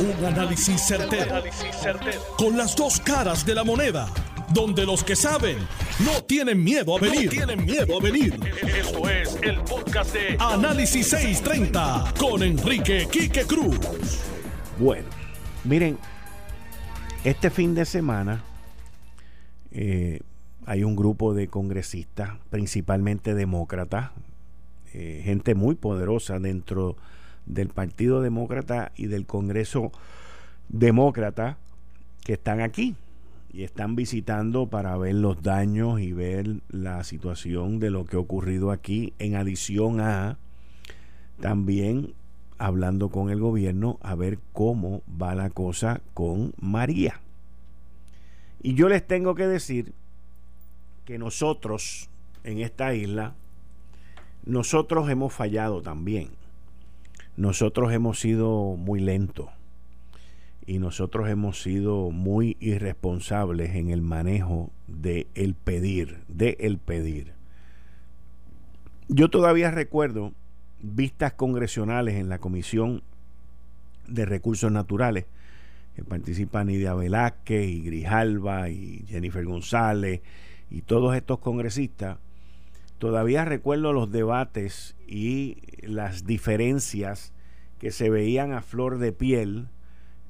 Un análisis certero, Con las dos caras de la moneda. Donde los que saben no tienen miedo a venir. tienen miedo a venir. Esto es el podcast de Análisis 630 con Enrique Quique Cruz. Bueno, miren, este fin de semana eh, hay un grupo de congresistas, principalmente demócratas, eh, gente muy poderosa dentro del Partido Demócrata y del Congreso Demócrata que están aquí y están visitando para ver los daños y ver la situación de lo que ha ocurrido aquí, en adición a también hablando con el gobierno a ver cómo va la cosa con María. Y yo les tengo que decir que nosotros en esta isla, nosotros hemos fallado también. Nosotros hemos sido muy lentos y nosotros hemos sido muy irresponsables en el manejo de el pedir, de el pedir. Yo todavía recuerdo vistas congresionales en la Comisión de Recursos Naturales que participan Nidia Velázquez y Grijalva y Jennifer González y todos estos congresistas todavía recuerdo los debates y las diferencias que se veían a flor de piel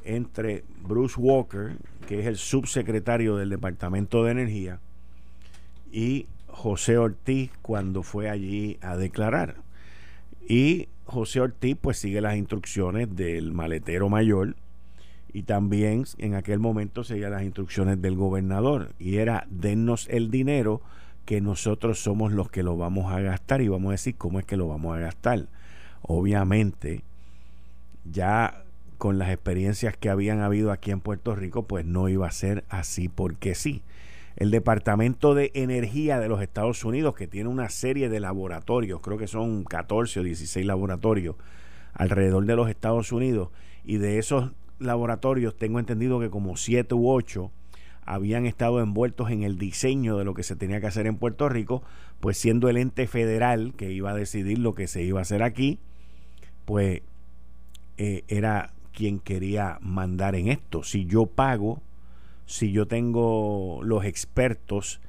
entre Bruce Walker, que es el subsecretario del Departamento de Energía, y José Ortiz cuando fue allí a declarar. Y José Ortiz pues sigue las instrucciones del maletero mayor y también en aquel momento seguía las instrucciones del gobernador y era dennos el dinero que nosotros somos los que lo vamos a gastar y vamos a decir cómo es que lo vamos a gastar. Obviamente, ya con las experiencias que habían habido aquí en Puerto Rico, pues no iba a ser así porque sí. El Departamento de Energía de los Estados Unidos, que tiene una serie de laboratorios, creo que son 14 o 16 laboratorios alrededor de los Estados Unidos, y de esos laboratorios tengo entendido que como 7 u 8 habían estado envueltos en el diseño de lo que se tenía que hacer en Puerto Rico, pues siendo el ente federal que iba a decidir lo que se iba a hacer aquí, pues eh, era quien quería mandar en esto. Si yo pago, si yo tengo los expertos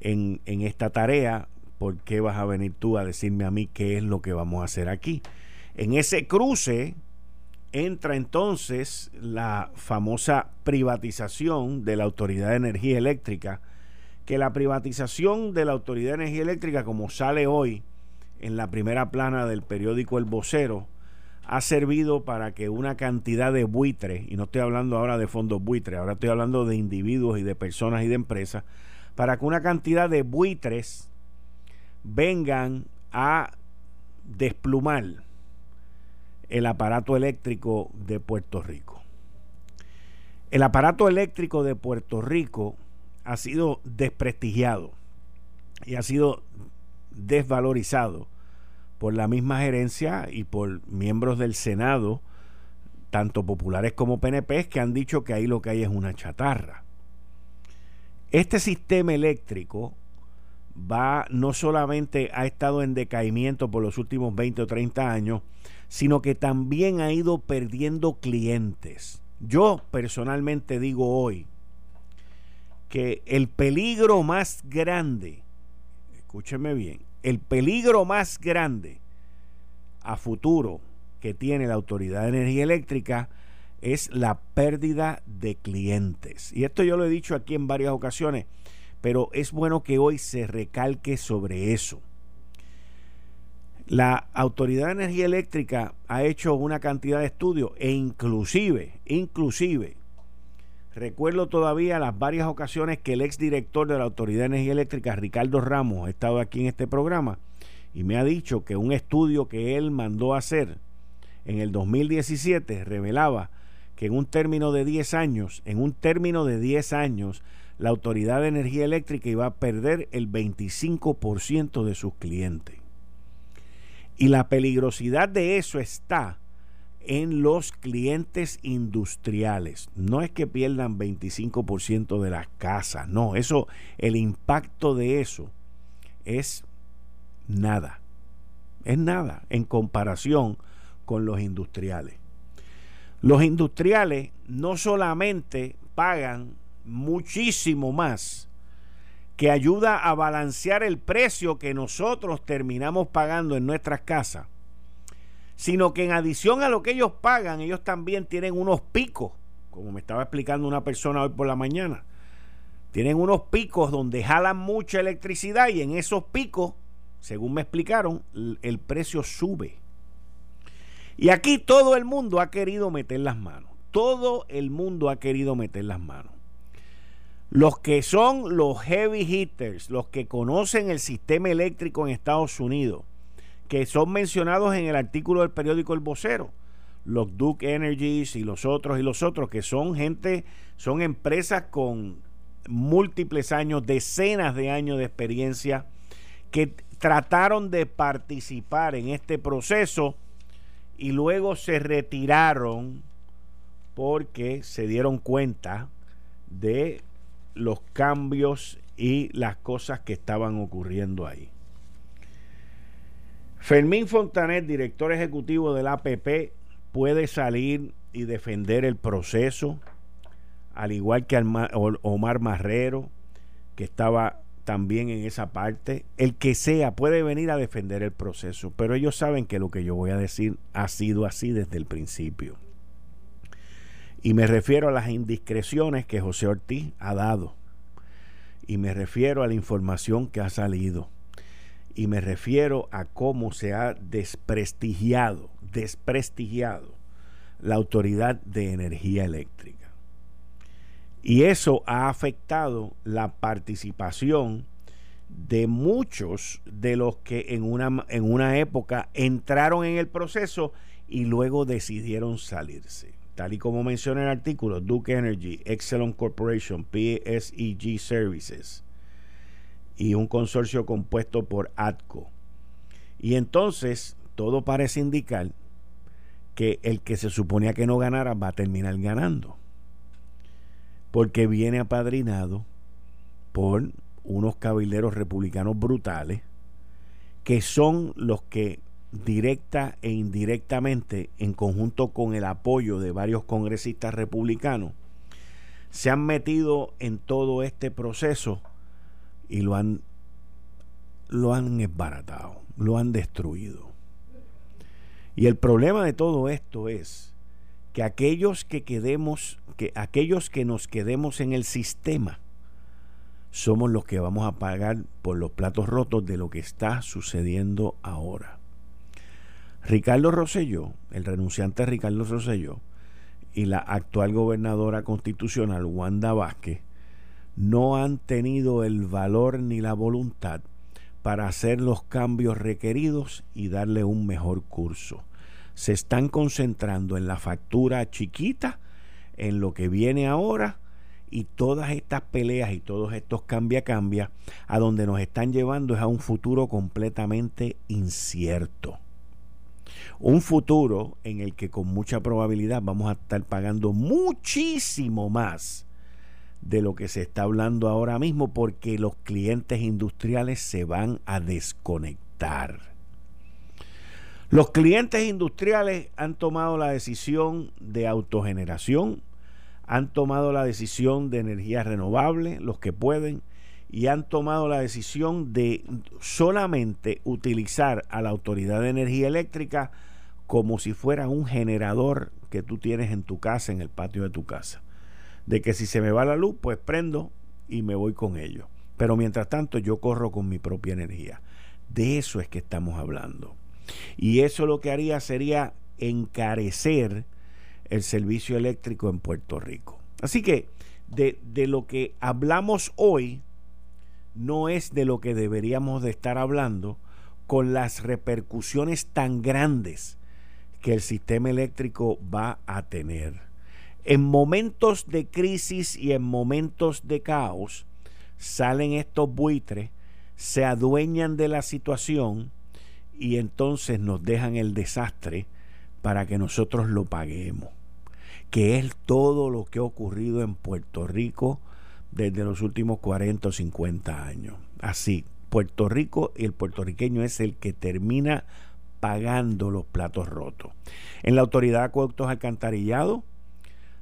en, en esta tarea, ¿por qué vas a venir tú a decirme a mí qué es lo que vamos a hacer aquí? En ese cruce, entra entonces la famosa privatización de la Autoridad de Energía Eléctrica, que la privatización de la Autoridad de Energía Eléctrica, como sale hoy en la primera plana del periódico El Vocero, ha servido para que una cantidad de buitres, y no estoy hablando ahora de fondos buitres, ahora estoy hablando de individuos y de personas y de empresas, para que una cantidad de buitres vengan a desplumar el aparato eléctrico de Puerto Rico. El aparato eléctrico de Puerto Rico ha sido desprestigiado y ha sido desvalorizado por la misma gerencia y por miembros del Senado, tanto populares como PNP, que han dicho que ahí lo que hay es una chatarra. Este sistema eléctrico va no solamente ha estado en decaimiento por los últimos 20 o 30 años, sino que también ha ido perdiendo clientes. Yo personalmente digo hoy que el peligro más grande, escúcheme bien, el peligro más grande a futuro que tiene la Autoridad de Energía Eléctrica es la pérdida de clientes. Y esto yo lo he dicho aquí en varias ocasiones, pero es bueno que hoy se recalque sobre eso. La Autoridad de Energía Eléctrica ha hecho una cantidad de estudios e inclusive, inclusive, recuerdo todavía las varias ocasiones que el exdirector de la Autoridad de Energía Eléctrica, Ricardo Ramos, ha estado aquí en este programa y me ha dicho que un estudio que él mandó hacer en el 2017 revelaba que en un término de 10 años, en un término de 10 años, la Autoridad de Energía Eléctrica iba a perder el 25% de sus clientes. Y la peligrosidad de eso está en los clientes industriales. No es que pierdan 25% de las casas, no, eso el impacto de eso es nada. Es nada en comparación con los industriales. Los industriales no solamente pagan muchísimo más, que ayuda a balancear el precio que nosotros terminamos pagando en nuestras casas, sino que en adición a lo que ellos pagan, ellos también tienen unos picos, como me estaba explicando una persona hoy por la mañana. Tienen unos picos donde jalan mucha electricidad y en esos picos, según me explicaron, el precio sube. Y aquí todo el mundo ha querido meter las manos. Todo el mundo ha querido meter las manos. Los que son los heavy hitters, los que conocen el sistema eléctrico en Estados Unidos, que son mencionados en el artículo del periódico El Vocero, los Duke Energies y los otros y los otros, que son gente, son empresas con múltiples años, decenas de años de experiencia, que trataron de participar en este proceso y luego se retiraron porque se dieron cuenta de los cambios y las cosas que estaban ocurriendo ahí. Fermín Fontanet, director ejecutivo del APP, puede salir y defender el proceso, al igual que Omar Marrero, que estaba también en esa parte. El que sea puede venir a defender el proceso, pero ellos saben que lo que yo voy a decir ha sido así desde el principio. Y me refiero a las indiscreciones que José Ortiz ha dado. Y me refiero a la información que ha salido. Y me refiero a cómo se ha desprestigiado, desprestigiado la Autoridad de Energía Eléctrica. Y eso ha afectado la participación de muchos de los que en una, en una época entraron en el proceso y luego decidieron salirse tal y como menciona el artículo, Duke Energy, Exelon Corporation, PSEG Services y un consorcio compuesto por ATCO. Y entonces todo parece indicar que el que se suponía que no ganara va a terminar ganando. Porque viene apadrinado por unos cabilderos republicanos brutales que son los que directa e indirectamente, en conjunto con el apoyo de varios congresistas republicanos, se han metido en todo este proceso y lo han, lo han lo han destruido. Y el problema de todo esto es que aquellos que quedemos, que aquellos que nos quedemos en el sistema, somos los que vamos a pagar por los platos rotos de lo que está sucediendo ahora. Ricardo Rosselló, el renunciante Ricardo Rosselló, y la actual gobernadora constitucional Wanda Vázquez no han tenido el valor ni la voluntad para hacer los cambios requeridos y darle un mejor curso. Se están concentrando en la factura chiquita, en lo que viene ahora y todas estas peleas y todos estos cambia-cambia a donde nos están llevando es a un futuro completamente incierto un futuro en el que con mucha probabilidad vamos a estar pagando muchísimo más de lo que se está hablando ahora mismo porque los clientes industriales se van a desconectar. Los clientes industriales han tomado la decisión de autogeneración, han tomado la decisión de energía renovable, los que pueden, y han tomado la decisión de solamente utilizar a la Autoridad de Energía Eléctrica como si fuera un generador que tú tienes en tu casa, en el patio de tu casa. De que si se me va la luz, pues prendo y me voy con ello. Pero mientras tanto yo corro con mi propia energía. De eso es que estamos hablando. Y eso lo que haría sería encarecer el servicio eléctrico en Puerto Rico. Así que de, de, lo que hablamos hoy no es de lo que deberíamos de estar hablando con las repercusiones tan grandes que el sistema eléctrico va a tener. En momentos de crisis y en momentos de caos, salen estos buitres, se adueñan de la situación y entonces nos dejan el desastre para que nosotros lo paguemos. Que es todo lo que ha ocurrido en Puerto Rico desde los últimos 40 o 50 años. Así, Puerto Rico y el puertorriqueño es el que termina pagando los platos rotos. En la Autoridad de Acueductos Alcantarillado,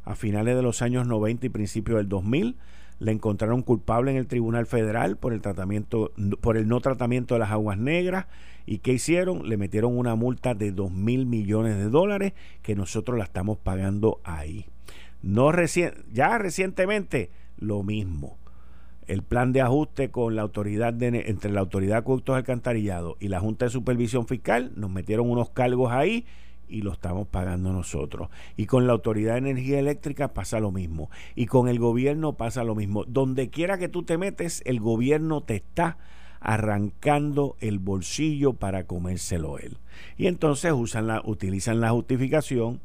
a finales de los años 90 y principios del 2000, le encontraron culpable en el Tribunal Federal por el tratamiento por el no tratamiento de las aguas negras y qué hicieron le metieron una multa de 2 mil millones de dólares que nosotros la estamos pagando ahí no ya recientemente lo mismo el plan de ajuste con la autoridad de, entre la autoridad de acueductos alcantarillados y la Junta de Supervisión Fiscal nos metieron unos cargos ahí y lo estamos pagando nosotros. Y con la Autoridad de Energía Eléctrica pasa lo mismo. Y con el gobierno pasa lo mismo. Donde quiera que tú te metes, el gobierno te está arrancando el bolsillo para comérselo él. Y entonces usan la, utilizan la justificación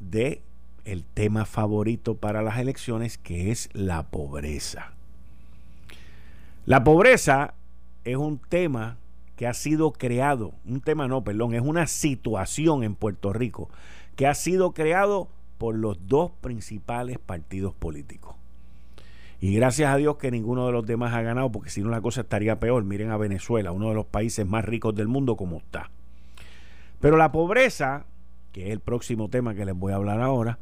de el tema favorito para las elecciones, que es la pobreza. La pobreza es un tema que ha sido creado, un tema no, perdón, es una situación en Puerto Rico que ha sido creado por los dos principales partidos políticos. Y gracias a Dios que ninguno de los demás ha ganado, porque si no la cosa estaría peor. Miren a Venezuela, uno de los países más ricos del mundo como está. Pero la pobreza, que es el próximo tema que les voy a hablar ahora,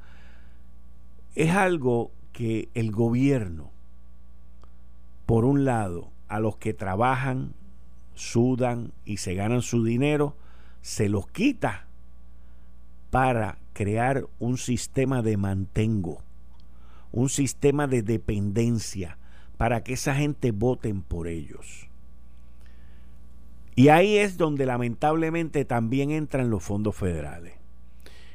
es algo que el gobierno, por un lado, a los que trabajan, sudan y se ganan su dinero, se los quita para crear un sistema de mantengo, un sistema de dependencia para que esa gente voten por ellos. Y ahí es donde lamentablemente también entran los fondos federales.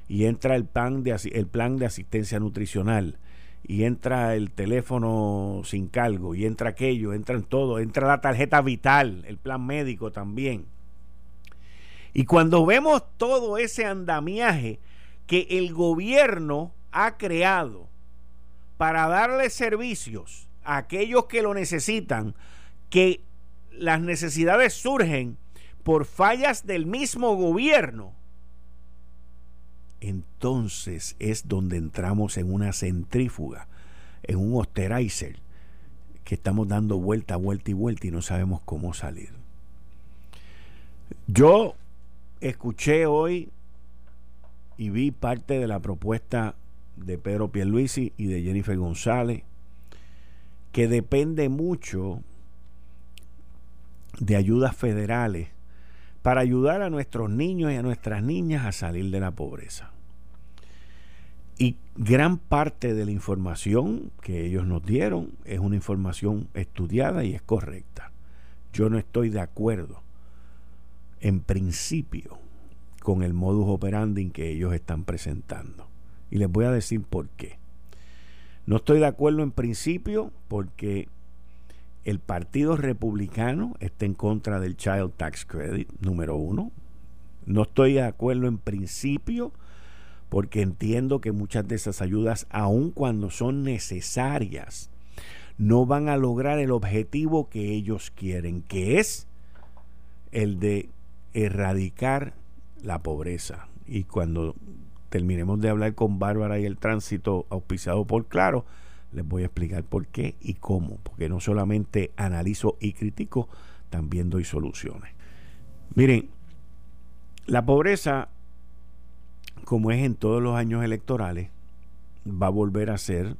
Y entra el plan de, el plan de asistencia nutricional y entra el teléfono sin cargo, y entra aquello, entran todo, entra la tarjeta vital, el plan médico también. Y cuando vemos todo ese andamiaje que el gobierno ha creado para darle servicios a aquellos que lo necesitan, que las necesidades surgen por fallas del mismo gobierno, entonces es donde entramos en una centrífuga, en un osterizer, que estamos dando vuelta, vuelta y vuelta y no sabemos cómo salir. Yo escuché hoy y vi parte de la propuesta de Pedro Pierluisi y de Jennifer González, que depende mucho de ayudas federales para ayudar a nuestros niños y a nuestras niñas a salir de la pobreza. Y gran parte de la información que ellos nos dieron es una información estudiada y es correcta. Yo no estoy de acuerdo en principio con el modus operandi que ellos están presentando. Y les voy a decir por qué. No estoy de acuerdo en principio porque el Partido Republicano está en contra del Child Tax Credit, número uno. No estoy de acuerdo en principio porque entiendo que muchas de esas ayudas, aun cuando son necesarias, no van a lograr el objetivo que ellos quieren, que es el de erradicar la pobreza. Y cuando terminemos de hablar con Bárbara y el tránsito auspiciado por Claro, les voy a explicar por qué y cómo, porque no solamente analizo y critico, también doy soluciones. Miren, la pobreza, como es en todos los años electorales, va a volver a ser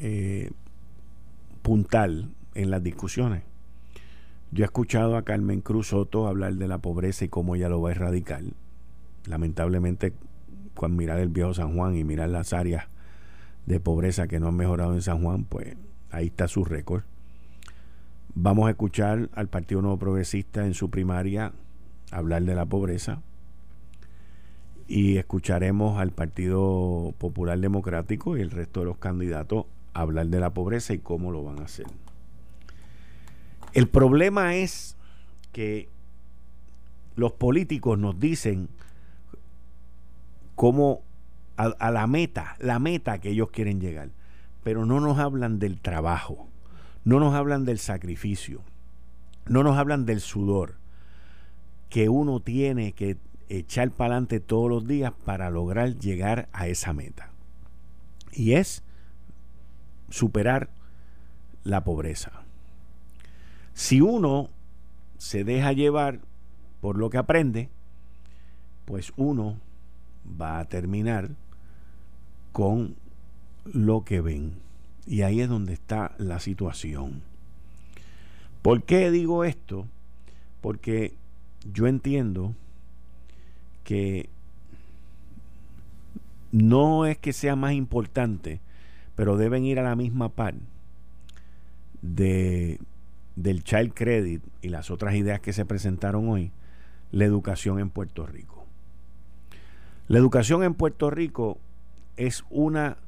eh, puntal en las discusiones. Yo he escuchado a Carmen Cruz Soto hablar de la pobreza y cómo ella lo va a erradicar. Lamentablemente, cuando mirar el viejo San Juan y mirar las áreas de pobreza que no han mejorado en San Juan, pues ahí está su récord. Vamos a escuchar al Partido Nuevo Progresista en su primaria hablar de la pobreza y escucharemos al Partido Popular Democrático y el resto de los candidatos hablar de la pobreza y cómo lo van a hacer. El problema es que los políticos nos dicen cómo a, la meta, la meta que ellos quieren llegar. Pero no nos hablan del trabajo, no nos hablan del sacrificio, no nos hablan del sudor que uno tiene que echar para adelante todos los días para lograr llegar a esa meta. Y es superar la pobreza. Si uno se deja llevar por lo que aprende, pues uno va a terminar con lo que ven. Y ahí es donde está la situación. ¿Por qué digo esto? Porque yo entiendo que no es que sea más importante, pero deben ir a la misma par de, del Child Credit y las otras ideas que se presentaron hoy, la educación en Puerto Rico. La educación en Puerto Rico es una,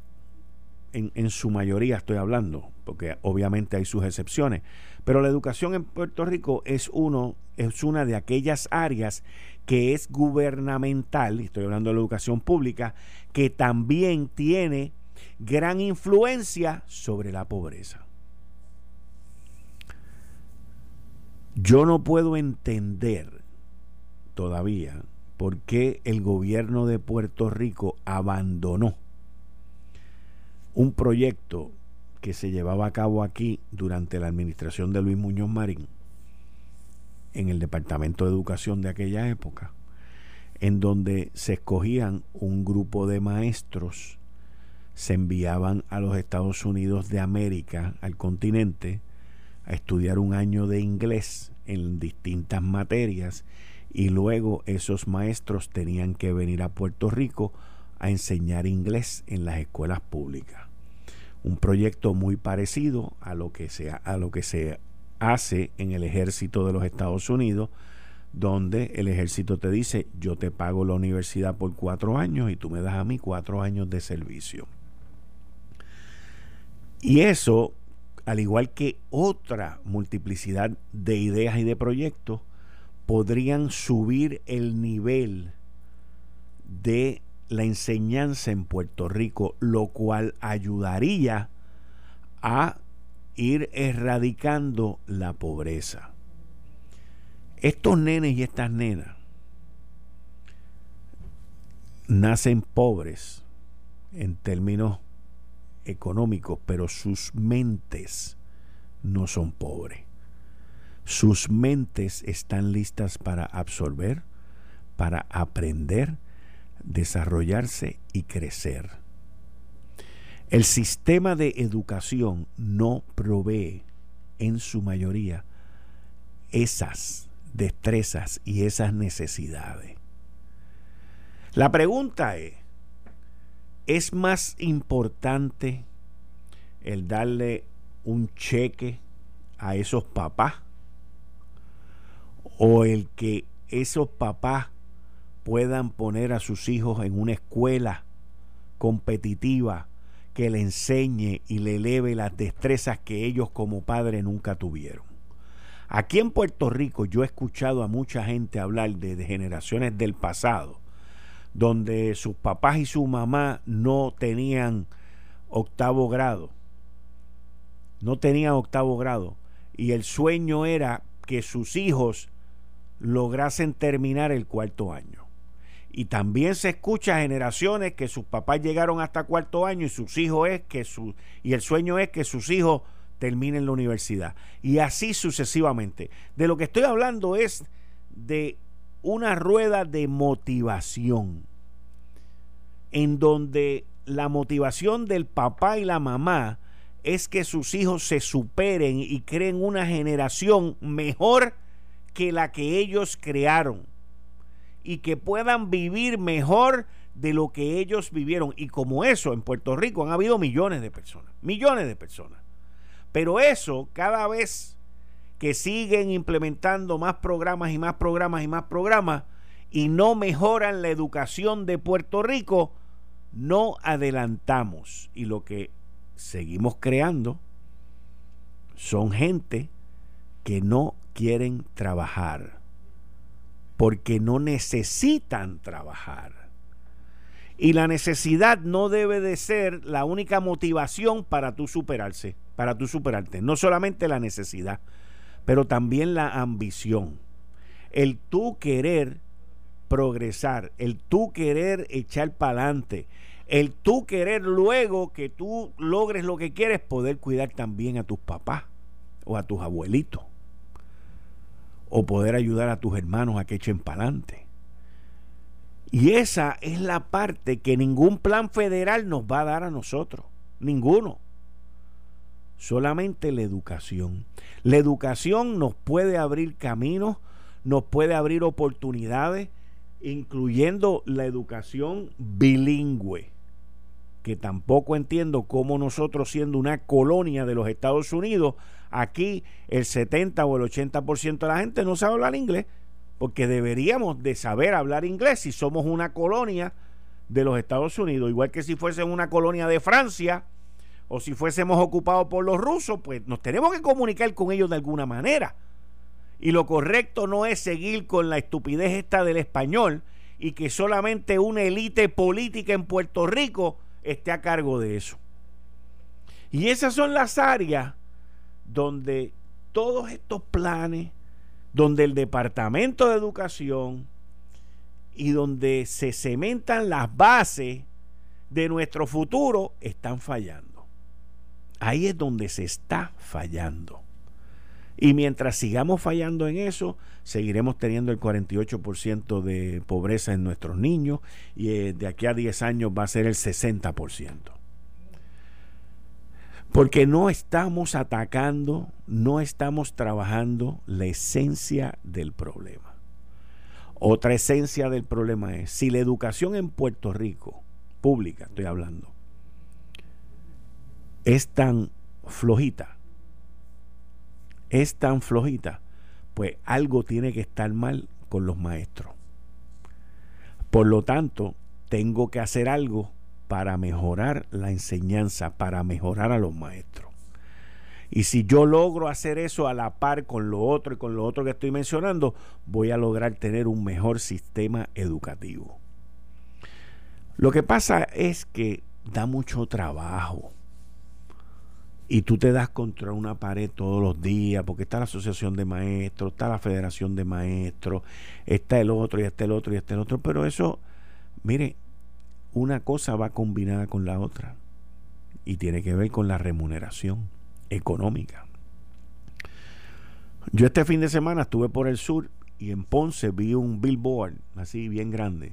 en, en, su mayoría estoy hablando, porque obviamente hay sus excepciones, pero la educación en Puerto Rico es, uno, es una de aquellas áreas que es gubernamental, estoy hablando de la educación pública, que también tiene gran influencia sobre la pobreza. Yo no puedo entender todavía por qué el gobierno de Puerto Rico abandonó un proyecto que se llevaba a cabo aquí durante la administración de Luis Muñoz Marín en el Departamento de Educación de aquella época, en donde se escogían un grupo de maestros, se enviaban a los Estados Unidos de América, al continente, a estudiar un año de inglés en distintas materias y luego esos maestros tenían que venir a Puerto Rico a enseñar inglés en las escuelas públicas. Un proyecto muy parecido a lo que se, a lo que se hace en el ejército de los Estados Unidos, donde el ejército te dice, yo te pago la universidad por cuatro años y tú me das a mí cuatro años de servicio. Y eso, al igual que otra multiplicidad de ideas y de proyectos, podrían subir el nivel de la enseñanza en Puerto Rico, lo cual ayudaría a ir erradicando la pobreza. Estos nenes y estas nenas nacen pobres en términos económicos, pero sus mentes no son pobres. Sus mentes están listas para absorber, para aprender, desarrollarse y crecer. El sistema de educación no provee en su mayoría esas destrezas y esas necesidades. La pregunta es, ¿es más importante el darle un cheque a esos papás o el que esos papás puedan poner a sus hijos en una escuela competitiva que le enseñe y le eleve las destrezas que ellos como padres nunca tuvieron. Aquí en Puerto Rico yo he escuchado a mucha gente hablar de, generaciones del pasado, donde sus papás y su mamá no tenían octavo grado, no tenían octavo grado, y el sueño era que sus hijos lograsen terminar el cuarto año. Y también se escucha generaciones que sus papás llegaron hasta cuarto año y sus hijos es que su y el sueño es que sus hijos terminen la universidad y así sucesivamente. De lo que estoy hablando es de una rueda de motivación en donde la motivación del papá y la mamá es que sus hijos se superen y creen una generación mejor que la que ellos crearon y que puedan vivir mejor de lo que ellos vivieron. Y como eso, en Puerto Rico han habido millones de personas, millones de personas. Pero eso, cada vez que siguen implementando más programas y más programas y más programas y no mejoran la educación de Puerto Rico, no adelantamos. Y lo que seguimos creando son gente que no quieren trabajar porque no necesitan trabajar. Y la necesidad no debe de ser la única motivación para tú superarse, para tú superarte. No solamente la necesidad, pero también la ambición. El tú querer progresar, el tú querer echar para adelante, el tú querer luego que tú logres lo que quieres, poder cuidar también a tus papás o a tus abuelitos o poder ayudar a tus hermanos a que echen para adelante. Y esa es la parte que ningún plan federal nos va a dar a nosotros. Ninguno. Solamente la educación. La educación nos puede abrir caminos, nos puede abrir oportunidades, incluyendo la educación bilingüe, que tampoco entiendo cómo nosotros siendo una colonia de los Estados Unidos, aquí el 70 o el 80% de la gente no sabe hablar inglés, porque deberíamos de saber hablar inglés si somos una colonia de los Estados Unidos, igual que si fuesen una colonia de Francia o si fuésemos ocupados por los rusos, pues nos tenemos que comunicar con ellos de alguna manera. Y lo correcto no es seguir con la estupidez esta del español y que solamente una élite política en Puerto Rico esté a cargo de eso. Y esas son las áreas donde todos estos planes, donde el Departamento de Educación y donde se cementan las bases de nuestro futuro están fallando. Ahí es donde se está fallando. Y mientras sigamos fallando en eso, seguiremos teniendo el 48% de pobreza en nuestros niños y eh, de aquí a 10 años va a ser el 60%. Porque no estamos atacando, no estamos trabajando la esencia del problema. Otra esencia del problema es, si la educación en Puerto Rico, pública estoy hablando, es tan flojita, es tan flojita, pues algo tiene que estar mal con los maestros. Por lo tanto, tengo que hacer algo para mejorar la enseñanza, para mejorar a los maestros. Y si yo logro hacer eso a la par con lo otro y con lo otro que estoy mencionando, voy a lograr tener un mejor sistema educativo. Lo que pasa es que da mucho trabajo y tú te das contra una pared todos los días, porque está la asociación de maestros, está la federación de maestros, está el otro y está el otro y está el otro, pero eso, mire, una cosa va combinada con la otra y tiene que ver con la remuneración económica. Yo este fin de semana estuve por el sur y en Ponce vi un billboard así bien grande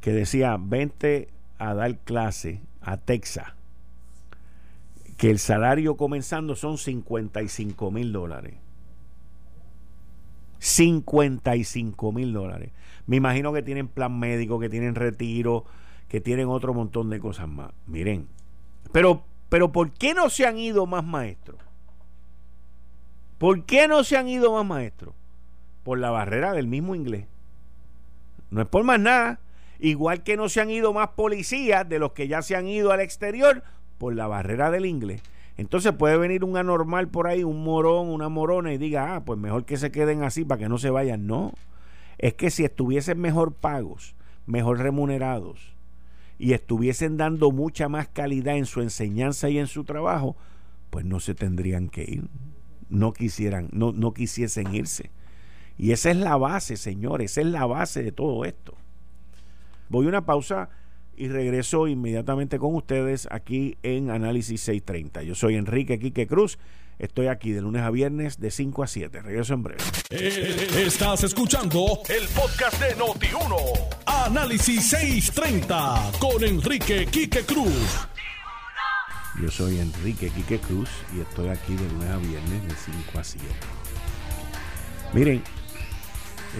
que decía, vente a dar clase a Texas que el salario comenzando son 55 mil dólares. 55 mil dólares. Me imagino que tienen plan médico, que tienen retiro, que tienen otro montón de cosas más. Miren, pero, pero ¿por qué no se han ido más maestros? ¿Por qué no se han ido más maestros? Por la barrera del mismo inglés. No es por más nada. Igual que no se han ido más policías de los que ya se han ido al exterior por la barrera del inglés. Entonces puede venir un anormal por ahí, un morón, una morona y diga, ah, pues mejor que se queden así para que no se vayan. No, es que si estuviesen mejor pagos, mejor remunerados y estuviesen dando mucha más calidad en su enseñanza y en su trabajo, pues no se tendrían que ir. No quisieran, no, no quisiesen irse. Y esa es la base, señores, esa es la base de todo esto. Voy a una pausa y regreso inmediatamente con ustedes aquí en Análisis 630. Yo soy Enrique Quique Cruz. Estoy aquí de lunes a viernes de 5 a 7. Regreso en breve. Eh, estás escuchando el podcast de Noti1. Análisis 630 con Enrique Quique Cruz. Yo soy Enrique Quique Cruz y estoy aquí de lunes a viernes de 5 a 7. Miren,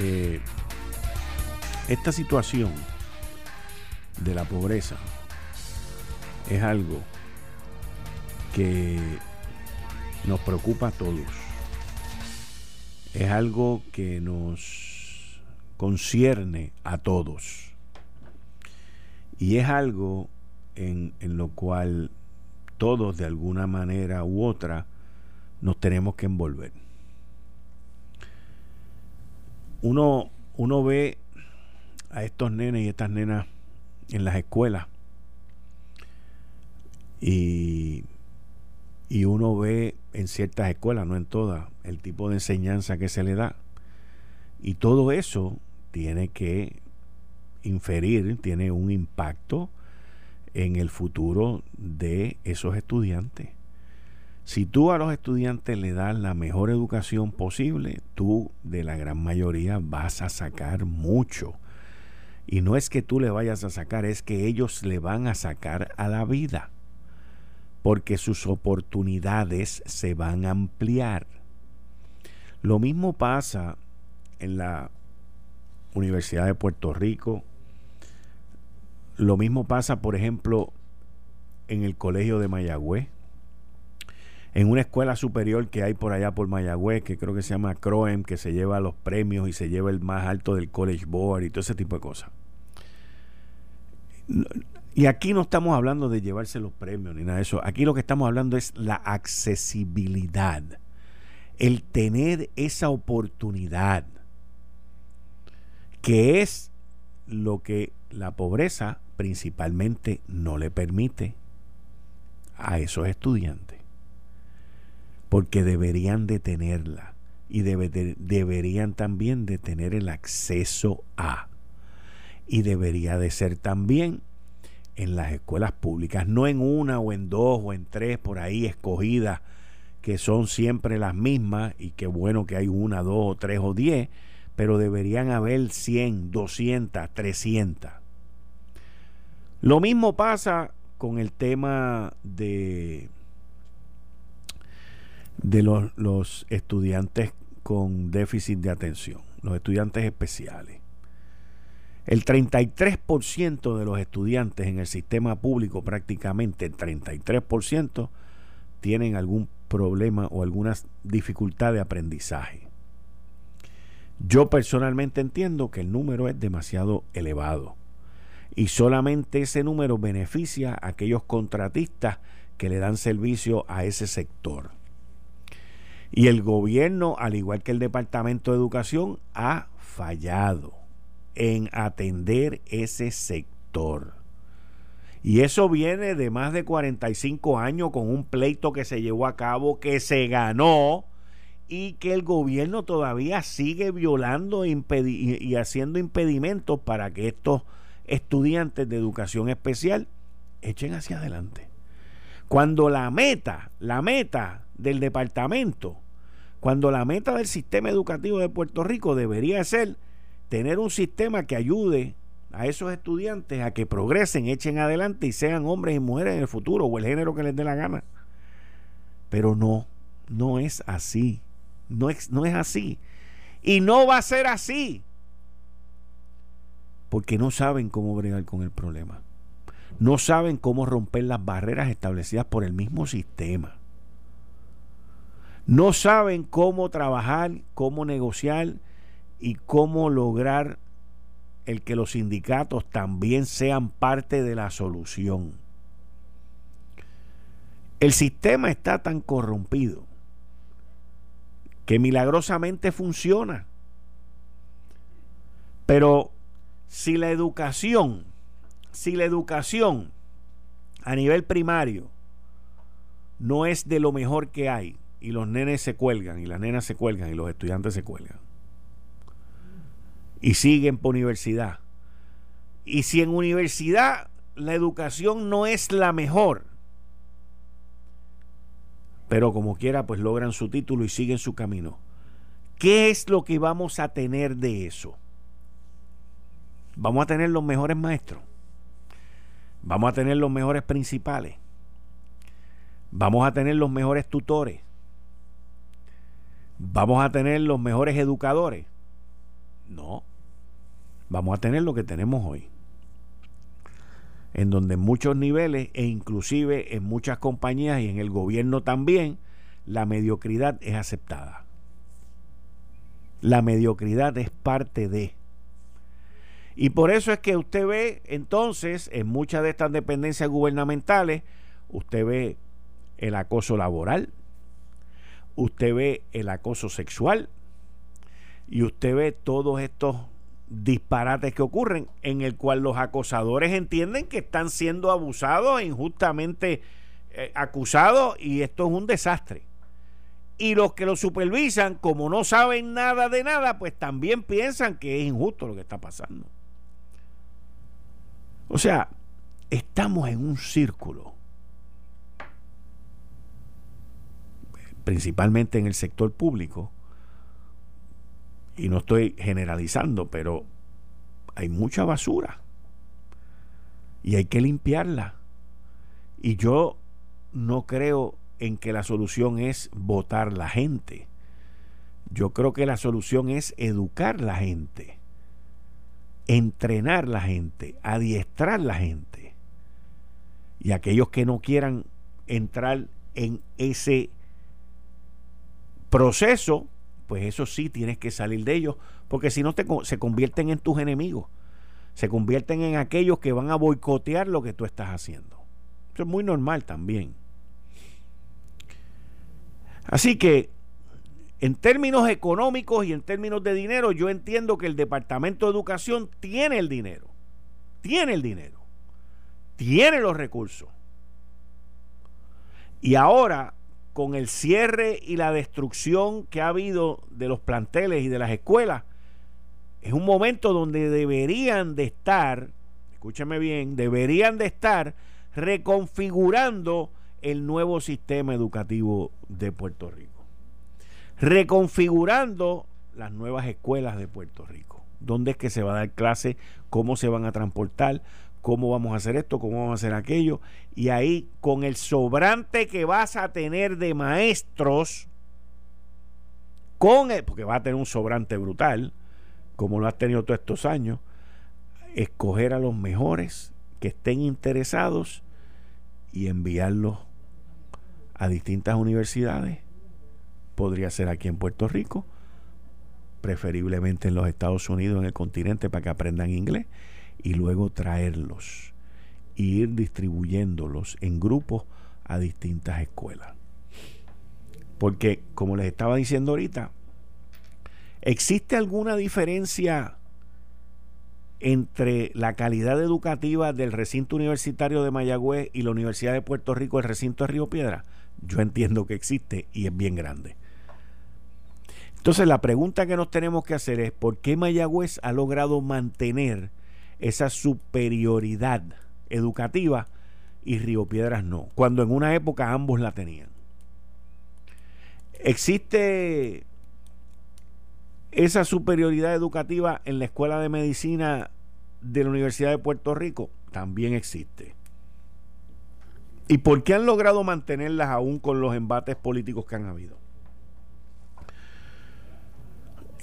eh, esta situación de la pobreza es algo que nos preocupa a todos. Es algo que nos concierne a todos. Y es algo en, en, lo cual todos de alguna manera u otra nos tenemos que envolver. Uno, uno ve a estos nenes y estas nenas en las escuelas. Y, y uno ve en ciertas escuelas, no en todas, el tipo de enseñanza que se le da. Y todo eso tiene que inferir, tiene un impacto en el futuro de esos estudiantes. Si tú a los estudiantes le das la mejor educación posible, tú de la gran mayoría vas a sacar mucho. Y no es que tú le vayas a sacar, es que ellos le van a sacar a la vida. Porque sus oportunidades se van a ampliar. Lo mismo pasa en la Universidad de Puerto Rico. Lo mismo pasa, por ejemplo, en el Colegio de Mayagüez en una escuela superior que hay por allá por Mayagüez, que creo que se llama CROEM, que se lleva los premios y se lleva el más alto del College Board y todo ese tipo de cosas. Y aquí no estamos hablando de llevarse los premios ni nada de eso. Aquí lo que estamos hablando es la accesibilidad. El tener esa oportunidad. Que es lo que la pobreza principalmente no le permite a esos estudiantes porque deberían de tenerla y deberían también de tener el acceso a. Y debería de ser también en las escuelas públicas, no en una o en dos o en tres por ahí escogidas, que son siempre las mismas y qué bueno que hay una, dos o tres o diez, pero deberían haber 100, 200, 300. Lo mismo pasa con el tema de de los, estudiantes con déficit de atención, los estudiantes especiales. El 33% de los estudiantes en el sistema público, prácticamente el 33%, tienen algún problema o alguna dificultad de aprendizaje. Yo personalmente entiendo que el número es demasiado elevado y solamente ese número beneficia a aquellos contratistas que le dan servicio a ese sector. Y el gobierno, al igual que el Departamento de Educación, ha fallado en atender ese sector. Y eso viene de más de 45 años con un pleito que se llevó a cabo, que se ganó y que el gobierno todavía sigue violando y haciendo impedimentos para que estos estudiantes de educación especial echen hacia adelante. Cuando la meta, la meta del departamento, cuando la meta del sistema educativo de Puerto Rico debería ser tener un sistema que ayude a esos estudiantes a que progresen, echen adelante y sean hombres y mujeres en el futuro o el género que les dé la gana. Pero no, no es así. No es, no es así. Y no va a ser así. Porque no saben cómo bregar con el problema no saben cómo romper las barreras establecidas por el mismo sistema. No saben cómo trabajar, cómo negociar y cómo lograr el que los sindicatos también sean parte de la solución. El sistema está tan corrompido que milagrosamente funciona. Pero si la educación si la educación a nivel primario no es de lo mejor que hay y los nenes se cuelgan y las nenas se cuelgan y los estudiantes se cuelgan y siguen por universidad y si en universidad la educación no es la mejor pero como quiera pues logran su título y siguen su camino ¿qué es lo que vamos a tener de eso? vamos a tener los mejores maestros Vamos a tener los mejores principales. Vamos a tener los mejores tutores. Vamos a tener los mejores educadores. No. Vamos a tener lo que tenemos hoy. En donde en muchos niveles e inclusive en muchas compañías y en el gobierno también, la mediocridad es aceptada. La mediocridad es parte de. Y por eso es que usted ve entonces en muchas de estas dependencias gubernamentales, usted ve el acoso laboral, usted ve el acoso sexual y usted ve todos estos disparates que ocurren en el cual los acosadores entienden que están siendo abusados e injustamente eh, acusados y esto es un desastre. Y los que lo supervisan, como no saben nada de nada, pues también piensan que es injusto lo que está pasando. O sea, estamos en un círculo principalmente en el sector público, y no estoy generalizando, pero hay mucha basura y hay que limpiarla. Y yo no creo en que la solución es votar la gente. Yo creo que la solución es educar la gente, entrenar la gente, adiestrar la gente. Y aquellos que no quieran entrar en ese proceso, pues eso sí tienes que salir de ellos, porque si no se convierten en tus enemigos, se convierten en aquellos que van a boicotear lo que tú estás haciendo. Eso es muy normal también. Así que, en términos económicos y en términos de dinero, yo entiendo que el Departamento de Educación tiene el dinero, tiene el dinero, tiene los recursos. Y ahora con el cierre y la destrucción que ha habido de los planteles y de las escuelas, es un momento donde deberían de estar, escúchame bien, deberían de estar reconfigurando el nuevo sistema educativo de Puerto Rico. Reconfigurando las nuevas escuelas de Puerto Rico. ¿Dónde es que se va a dar clase? ¿Cómo se van a transportar? Cómo vamos a hacer esto, cómo vamos a hacer aquello. Y ahí, con el sobrante que vas a tener de maestros, con el, porque va a tener un sobrante brutal, como lo has tenido todos estos años, escoger a los mejores que estén interesados y enviarlos a distintas universidades. Podría ser aquí en Puerto Rico, preferiblemente en los Estados Unidos, en el continente, para que aprendan inglés y luego traerlos e ir distribuyéndolos en grupos a distintas escuelas. Porque, como les estaba diciendo ahorita, ¿existe alguna diferencia entre la calidad educativa del recinto universitario de Mayagüez y la Universidad de Puerto Rico, el recinto de Río Piedra? Yo entiendo que existe y es bien grande. Entonces la pregunta que nos tenemos que hacer es, ¿por qué Mayagüez ha logrado mantener esa superioridad educativa y Río Piedras no, cuando en una época ambos la tenían. ¿Existe esa superioridad educativa en la Escuela de Medicina de la Universidad de Puerto Rico? También existe. ¿Y por qué han logrado mantenerlas aún con los embates políticos que han habido?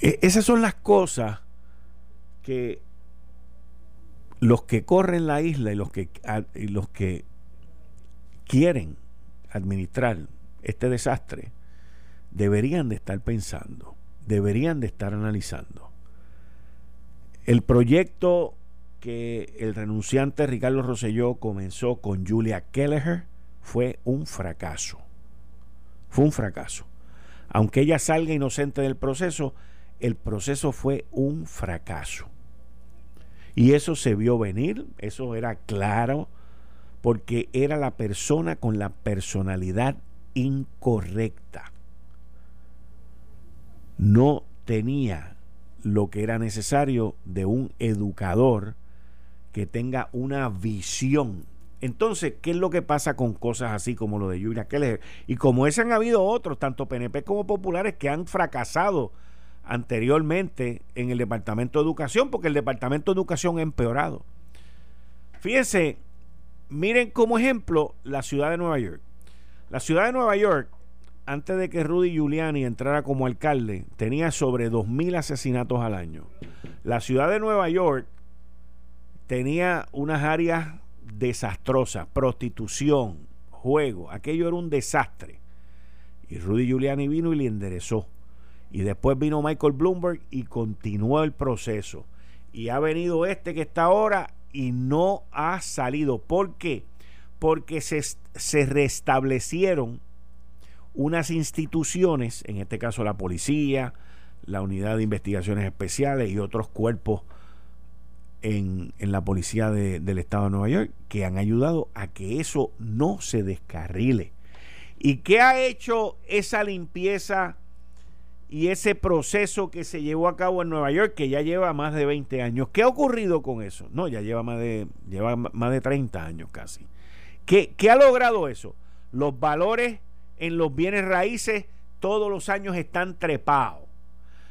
E, esas son las cosas que los que corren la isla y los que, los que quieren administrar este desastre deberían de estar pensando, deberían de estar analizando. El proyecto que el renunciante Ricardo Rosselló comenzó con Julia Kelleher fue un fracaso. Fue un fracaso. Aunque ella salga inocente del proceso, el proceso fue un fracaso. Y eso se vio venir, eso era claro, porque era la persona con la personalidad incorrecta. No tenía lo que era necesario de un educador que tenga una visión. Entonces, ¿qué es lo que pasa con cosas así como lo de Julia Keller? Y como ese han habido otros, tanto PNP como populares, que han fracasado anteriormente en el Departamento de Educación, porque el Departamento de Educación ha empeorado. Fíjense, miren como ejemplo la ciudad de Nueva York. La ciudad de Nueva York, antes de que Rudy Giuliani entrara como alcalde, tenía sobre 2.000 asesinatos al año. La ciudad de Nueva York tenía unas áreas desastrosas, prostitución, juego, aquello era un desastre. Y Rudy Giuliani vino y le enderezó. Y después vino Michael Bloomberg y continuó el proceso. Y ha venido este que está ahora y no ha salido. ¿Por qué? Porque se, se restablecieron unas instituciones, en este caso la policía, la unidad de investigaciones especiales y otros cuerpos en, en la policía del estado de Nueva York, que han ayudado a que eso no se descarrile. ¿Y qué ha hecho esa limpieza? Y ese proceso que se llevó a cabo en Nueva York, que ya lleva más de 20 años. ¿Qué ha ocurrido con eso? No, ya lleva más de, lleva más de 30 años casi. ¿Qué, ¿Qué ha logrado eso? Los valores en los bienes raíces todos los años están trepados.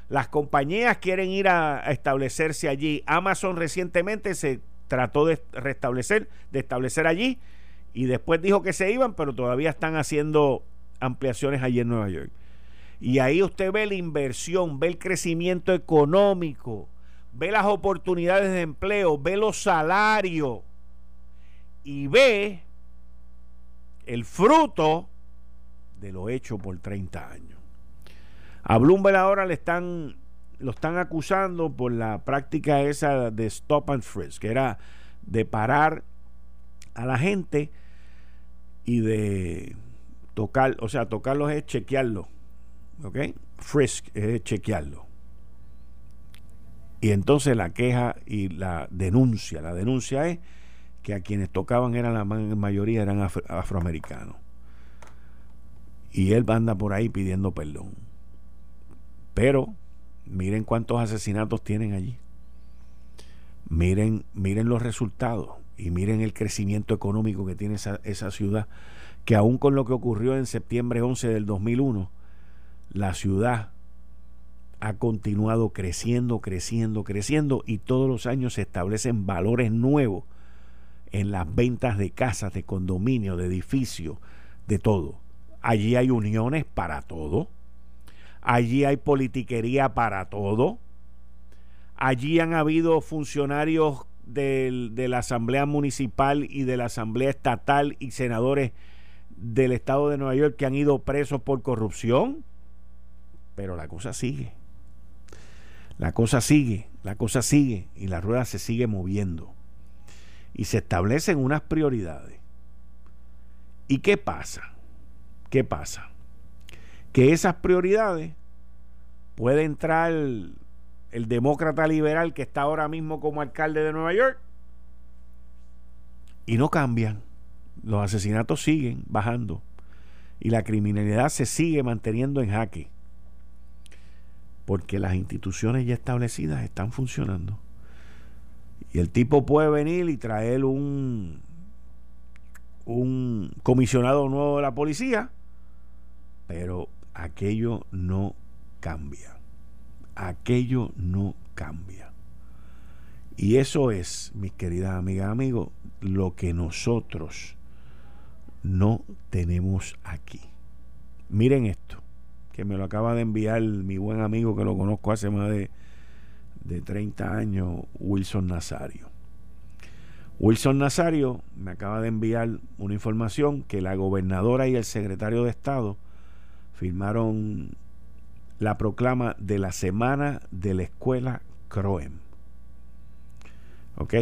Las compañías quieren ir a, establecerse allí. Amazon recientemente se trató de restablecer, de establecer allí y después dijo que se iban, pero todavía están haciendo ampliaciones allí en Nueva York. Y ahí usted ve la inversión, ve el crecimiento económico, ve las oportunidades de empleo, ve los salarios y ve el fruto de lo hecho por 30 años. A Bloomberg ahora le están lo están acusando por la práctica esa de stop and frisk, que era de parar a la gente y de tocar, o sea, tocarlos es chequearlo, ¿ok? Frisk es chequearlo. Y entonces la queja y la denuncia, la denuncia es que a quienes tocaban eran la mayoría eran afroamericanos. Y él anda por ahí pidiendo perdón. Pero miren cuántos asesinatos tienen allí. Miren, miren los resultados y miren el crecimiento económico que tiene esa, esa ciudad, que aún con lo que ocurrió en septiembre 11 del 2001, la ciudad ha continuado creciendo, creciendo, creciendo y todos los años se establecen valores nuevos en las ventas de casas, de condominios, de edificios, de todo. Allí hay uniones para todo. Allí hay politiquería para todo. Allí han habido funcionarios de la Asamblea Municipal y de la Asamblea Estatal y senadores del Estado de Nueva York que han ido presos por corrupción. Pero la cosa sigue. La cosa sigue, la cosa sigue y la rueda se sigue moviendo. Y se establecen unas prioridades. ¿Y qué pasa? ¿Qué pasa? Que esas prioridades puede entrar el, el demócrata liberal que está ahora mismo como alcalde de Nueva York y no cambian. Los asesinatos siguen bajando y la criminalidad se sigue manteniendo en jaque porque las instituciones ya establecidas están funcionando. Y el tipo puede venir y traer un, un comisionado nuevo de la policía, pero aquello no cambia. Aquello no cambia. Y eso es, mis queridas amigas, amigos, lo que nosotros no tenemos aquí. Miren esto que me lo acaba de enviar mi buen amigo que lo conozco hace más de, de 30 años, Wilson Nazario. Wilson Nazario me acaba de enviar una información que la gobernadora y el secretario de Estado firmaron la proclama de la Semana de la Escuela Croem. ¿Ok?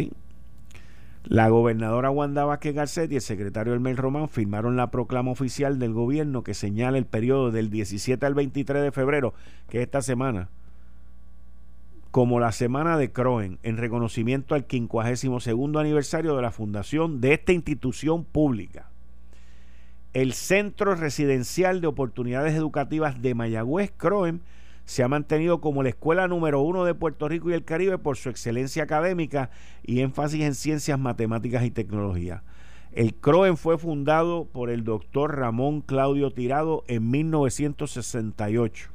La gobernadora Wanda Vázquez Garcet y el secretario Elmer Román firmaron la proclama oficial del gobierno que señala el periodo del 17 al 23 de febrero, que es esta semana, como la semana de Croen, en reconocimiento al 52 aniversario de la fundación de esta institución pública. El Centro Residencial de Oportunidades Educativas de Mayagüez, Croen, se ha mantenido como la escuela número uno de Puerto Rico y el Caribe por su excelencia académica y énfasis en ciencias, matemáticas y tecnología. El CROEN fue fundado por el doctor Ramón Claudio Tirado en 1968.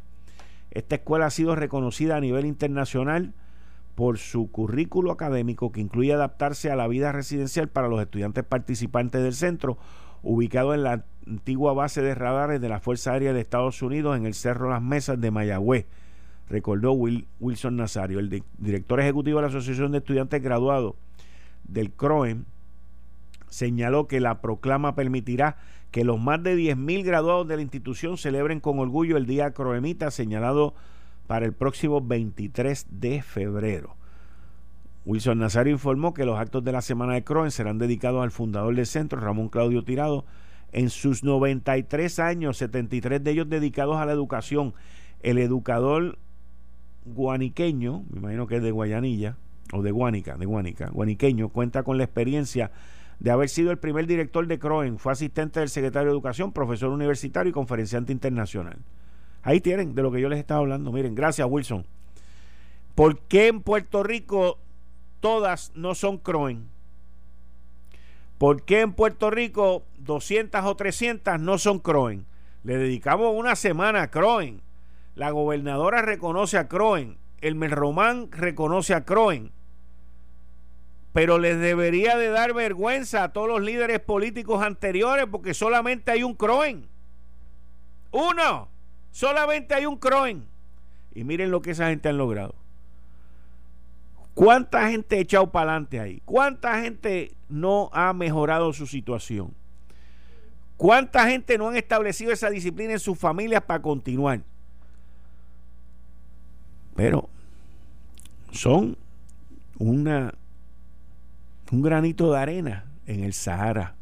Esta escuela ha sido reconocida a nivel internacional por su currículo académico que incluye adaptarse a la vida residencial para los estudiantes participantes del centro, ubicado en la antigua base de radares de la Fuerza Aérea de Estados Unidos en el Cerro Las Mesas de Mayagüez, recordó Wilson Nazario, el director ejecutivo de la Asociación de Estudiantes Graduados del CROEM, señaló que la proclama permitirá que los más de 10.000 graduados de la institución celebren con orgullo el Día Croemita señalado para el próximo 23 de febrero. Wilson Nazario informó que los actos de la Semana de Croen serán dedicados al fundador del centro, Ramón Claudio Tirado, en sus 93 años, 73 de ellos dedicados a la educación. El educador guaniqueño, me imagino que es de Guayanilla, o de Guánica, de Guánica, guaniqueño, cuenta con la experiencia de haber sido el primer director de Croen, fue asistente del secretario de Educación, profesor universitario y conferenciante internacional. Ahí tienen de lo que yo les estaba hablando. Miren, gracias Wilson. ¿Por qué en Puerto Rico todas no son Croen? ¿Por qué en Puerto Rico 200 o 300 no son Croen? Le dedicamos una semana a Croen. La gobernadora reconoce a Croen. El Melromán reconoce a Croen. Pero les debería de dar vergüenza a todos los líderes políticos anteriores porque solamente hay un Croen. Uno. Solamente hay un Croen. Y miren lo que esa gente han logrado. ¿Cuánta gente ha echado para adelante ahí? ¿Cuánta gente no ha mejorado su situación? ¿Cuánta gente no han establecido esa disciplina en sus familias para continuar? Pero son una, un granito de arena en el Sahara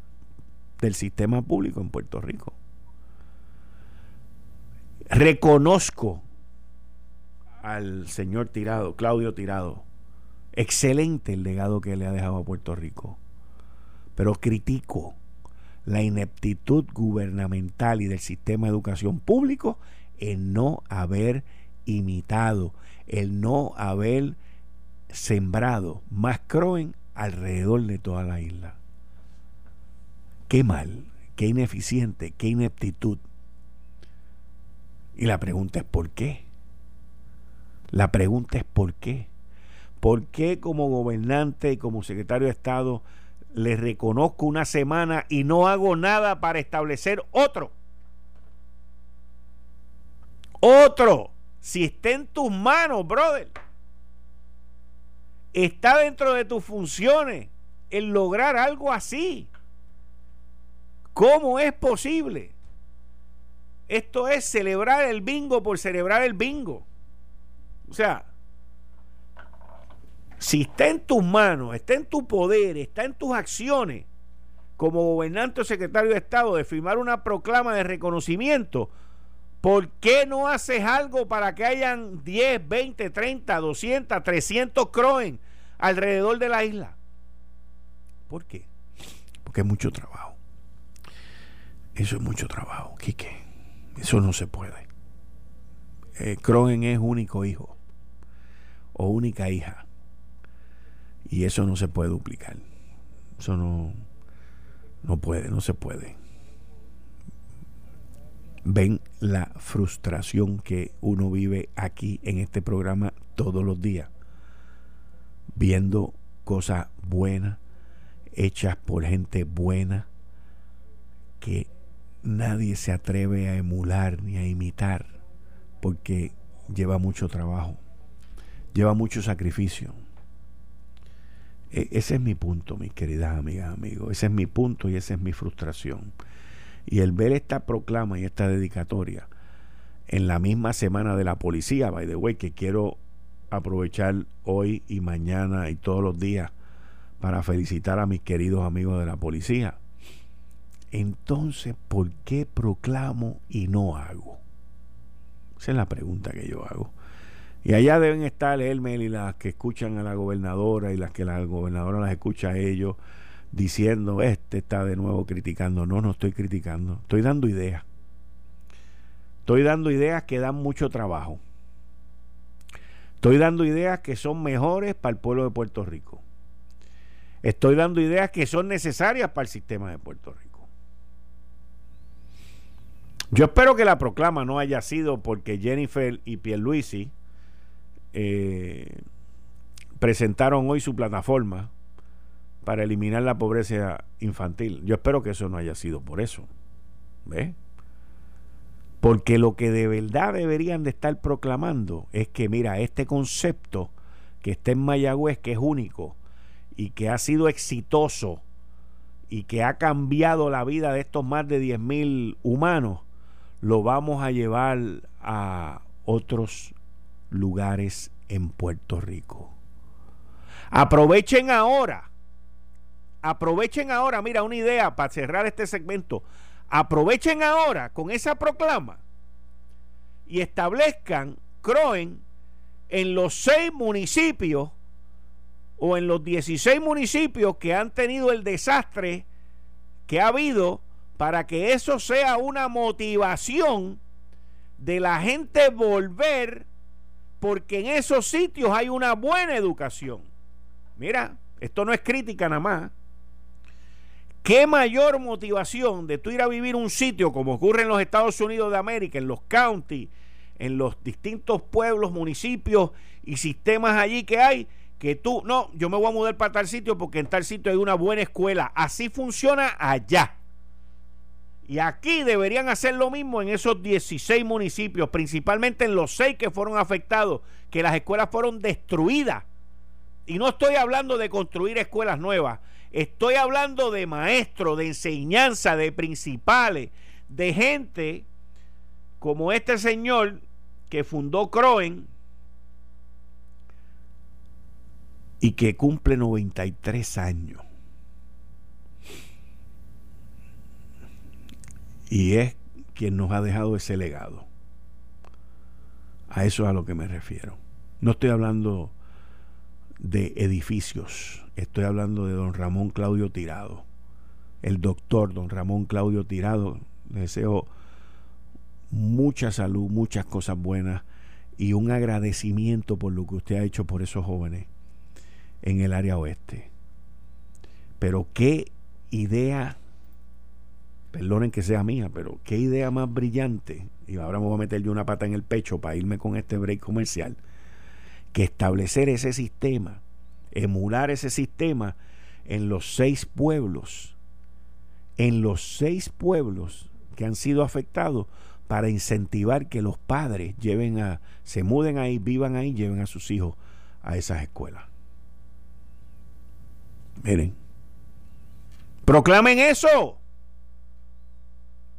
del sistema público en Puerto Rico. Reconozco al señor Tirado, Claudio Tirado, excelente el legado que le ha dejado a Puerto Rico, pero critico la ineptitud gubernamental y del sistema de educación público en no haber imitado, el no haber sembrado más Croen alrededor de toda la isla. Qué mal, qué ineficiente, qué ineptitud. Y la pregunta es ¿por qué? La pregunta es ¿por qué? ¿Por qué como gobernante y como secretario de Estado le reconozco una semana y no hago nada para establecer otro? Otro. Si está en tus manos, brother. Está dentro de tus funciones el lograr algo así. ¿Cómo es posible? Esto es celebrar el bingo por celebrar el bingo. O sea, si está en tus manos, está en tu poder, está en tus acciones, como gobernante o secretario de Estado, de firmar una proclama de reconocimiento, ¿por qué no haces algo para que hayan 10, 20, 30, 200, 300 Croen alrededor de la isla? ¿Por qué? Porque es mucho trabajo. Eso es mucho trabajo, Quique. Eso no se puede. Eh, Croen es único hijo o única hija. Y eso no se puede duplicar. Eso no, no puede, no se puede. Ven la frustración que uno vive aquí en este programa todos los días. Viendo cosas buenas, hechas por gente buena, que nadie se atreve a emular ni a imitar, porque lleva mucho trabajo lleva mucho sacrificio. E, ese es mi punto, mis queridas amigas, amigos. Ese es mi punto y esa es mi frustración. Y el ver esta proclama y esta dedicatoria en la misma semana de la policía, by the way, que quiero aprovechar hoy y mañana y todos los días para felicitar a mis queridos amigos de la policía. Entonces, ¿por qué proclamo y no hago? Esa es la pregunta que yo hago. Y allá deben estar Elmer y las que escuchan a la gobernadora y las que la gobernadora las escucha a ellos diciendo, este está de nuevo criticando. No, no estoy criticando, estoy dando ideas. Estoy dando ideas que dan mucho trabajo. Estoy dando ideas que son mejores para el pueblo de Puerto Rico. Estoy dando ideas que son necesarias para el sistema de Puerto Rico. Yo espero que la proclama no haya sido porque Jennifer y Pierluisi eh, presentaron hoy su plataforma para eliminar la pobreza infantil. Yo espero que eso no haya sido por eso. ¿Ve? Porque lo que de verdad deberían de estar proclamando es que, mira, este concepto que está en Mayagüez, que es único y que ha sido exitoso y que ha cambiado la vida de estos más de 10.000 humanos, lo vamos a llevar a otros lugares en Puerto Rico. Aprovechen ahora. Aprovechen ahora, mira, una idea para cerrar este segmento. Aprovechen ahora con esa proclama y establezcan CROEN en los seis municipios o en los 16 municipios que han tenido el desastre que ha habido para que eso sea una motivación de la gente volver porque en esos sitios hay una buena educación. Mira, esto no es crítica nada más. ¿Qué mayor motivación de tú ir a vivir un sitio como ocurre en los Estados Unidos de América, en los counties, en los distintos pueblos, municipios y sistemas allí que hay, que tú, no, yo me voy a mudar para tal sitio porque en tal sitio hay una buena escuela. Así funciona allá. Y aquí deberían hacer lo mismo en esos 16 municipios, principalmente en los 6 que fueron afectados, que las escuelas fueron destruidas. Y no estoy hablando de construir escuelas nuevas, estoy hablando de maestros, de enseñanza, de principales, de gente como este señor que fundó Croen y que cumple 93 años. Y es quien nos ha dejado ese legado. A eso es a lo que me refiero. No estoy hablando de edificios, estoy hablando de don Ramón Claudio Tirado. El doctor don Ramón Claudio Tirado. Le deseo mucha salud, muchas cosas buenas y un agradecimiento por lo que usted ha hecho por esos jóvenes en el área oeste. Pero qué idea perdonen que sea mía, pero qué idea más brillante, y ahora me voy a meter yo una pata en el pecho para irme con este break comercial, que establecer ese sistema, emular ese sistema en los seis pueblos, en los seis pueblos que han sido afectados para incentivar que los padres lleven a, se muden ahí, vivan ahí, lleven a sus hijos a esas escuelas. Miren, proclamen eso.